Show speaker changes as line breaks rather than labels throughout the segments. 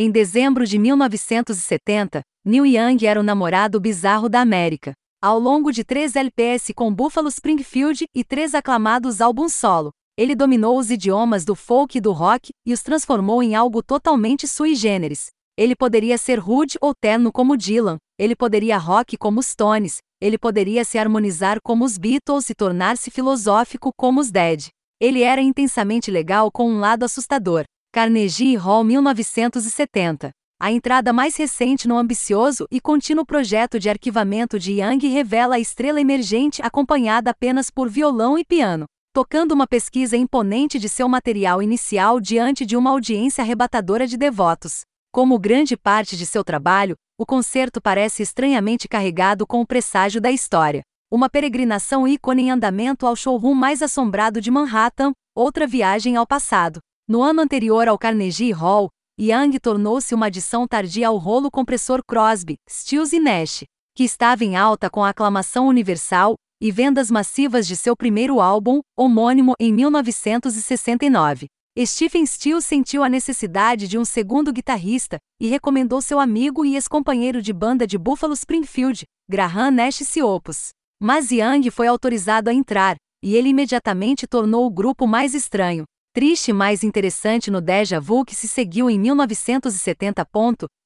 Em dezembro de 1970, Neil Young era o namorado bizarro da América. Ao longo de três LPS com Buffalo Springfield e três aclamados álbuns solo, ele dominou os idiomas do folk e do rock e os transformou em algo totalmente sui generis. Ele poderia ser rude ou terno como Dylan, ele poderia rock como os Stones, ele poderia se harmonizar como os Beatles e tornar-se filosófico como os Dead. Ele era intensamente legal com um lado assustador. Carnegie Hall 1970. A entrada mais recente no ambicioso e contínuo projeto de arquivamento de Young revela a estrela emergente acompanhada apenas por violão e piano, tocando uma pesquisa imponente de seu material inicial diante de uma audiência arrebatadora de devotos. Como grande parte de seu trabalho, o concerto parece estranhamente carregado com o presságio da história. Uma peregrinação ícone em andamento ao showroom mais assombrado de Manhattan, outra viagem ao passado. No ano anterior ao Carnegie Hall, Young tornou-se uma adição tardia ao rolo compressor Crosby, Stills e Nash, que estava em alta com a aclamação universal e vendas massivas de seu primeiro álbum, homônimo, em 1969. Stephen Stills sentiu a necessidade de um segundo guitarrista e recomendou seu amigo e ex-companheiro de banda de Buffalo Springfield, Graham Nash Siopos. Mas Young foi autorizado a entrar, e ele imediatamente tornou o grupo mais estranho, triste mais interessante no Deja Vu que se seguiu em 1970.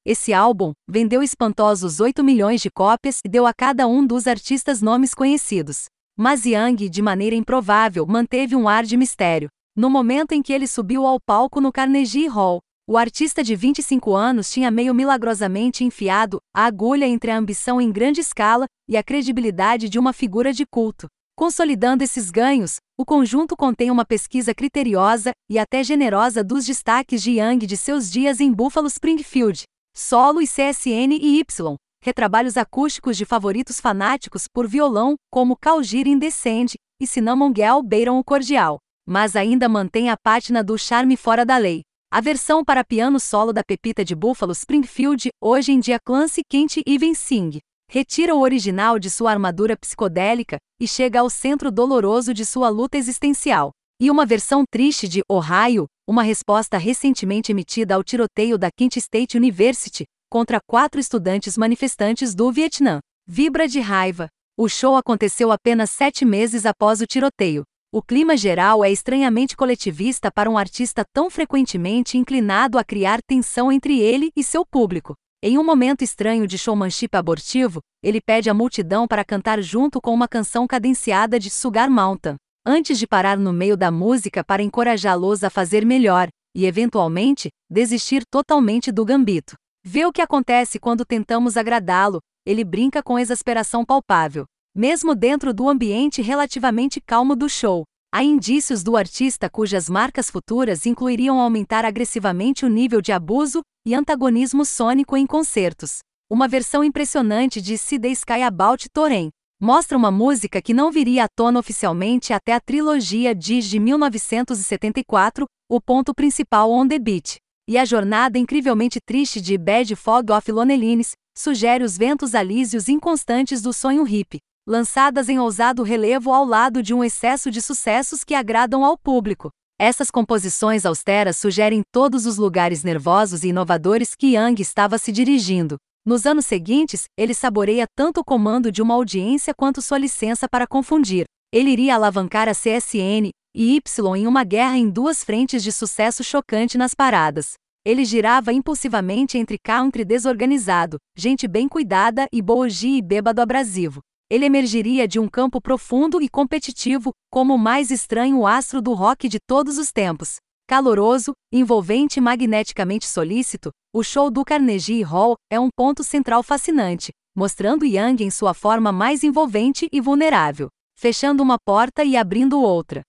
Esse álbum vendeu espantosos 8 milhões de cópias e deu a cada um dos artistas nomes conhecidos. Mas Young, de maneira improvável, manteve um ar de mistério. No momento em que ele subiu ao palco no Carnegie Hall, o artista de 25 anos tinha meio milagrosamente enfiado a agulha entre a ambição em grande escala e a credibilidade de uma figura de culto. Consolidando esses ganhos, o conjunto contém uma pesquisa criteriosa e até generosa dos destaques de Young de seus dias em Buffalo Springfield, solo e CSN e Y, retrabalhos acústicos de favoritos fanáticos por violão, como Calgir in Descend e Cinnamon Girl beiram o cordial mas ainda mantém a pátina do charme fora da lei. A versão para piano solo da Pepita de Buffalo Springfield, hoje em dia Clancy Kent Even Sing, retira o original de sua armadura psicodélica e chega ao centro doloroso de sua luta existencial. E uma versão triste de Ohio, uma resposta recentemente emitida ao tiroteio da Kent State University contra quatro estudantes manifestantes do Vietnã. Vibra de raiva. O show aconteceu apenas sete meses após o tiroteio. O clima geral é estranhamente coletivista para um artista tão frequentemente inclinado a criar tensão entre ele e seu público. Em um momento estranho de showmanship abortivo, ele pede à multidão para cantar junto com uma canção cadenciada de Sugar Mountain, antes de parar no meio da música para encorajá-los a fazer melhor e, eventualmente, desistir totalmente do gambito. Vê o que acontece quando tentamos agradá-lo, ele brinca com exasperação palpável. Mesmo dentro do ambiente relativamente calmo do show, há indícios do artista cujas marcas futuras incluiriam aumentar agressivamente o nível de abuso e antagonismo sônico em concertos. Uma versão impressionante de See the Sky About Torren mostra uma música que não viria à tona oficialmente até a trilogia Diz de 1974, o ponto principal On the Beach. E a jornada incrivelmente triste de Bad Fog of Lonelines sugere os ventos alísios inconstantes do sonho hippie lançadas em ousado relevo ao lado de um excesso de sucessos que agradam ao público. Essas composições austeras sugerem todos os lugares nervosos e inovadores que Young estava se dirigindo. Nos anos seguintes, ele saboreia tanto o comando de uma audiência quanto sua licença para confundir. Ele iria alavancar a CSN e Y em uma guerra em duas frentes de sucesso chocante nas paradas. Ele girava impulsivamente entre country desorganizado, gente bem cuidada e boogie e bêbado abrasivo ele emergiria de um campo profundo e competitivo, como o mais estranho astro do rock de todos os tempos. Caloroso, envolvente e magneticamente solícito, o show do Carnegie Hall é um ponto central fascinante, mostrando Young em sua forma mais envolvente e vulnerável, fechando uma porta e abrindo outra.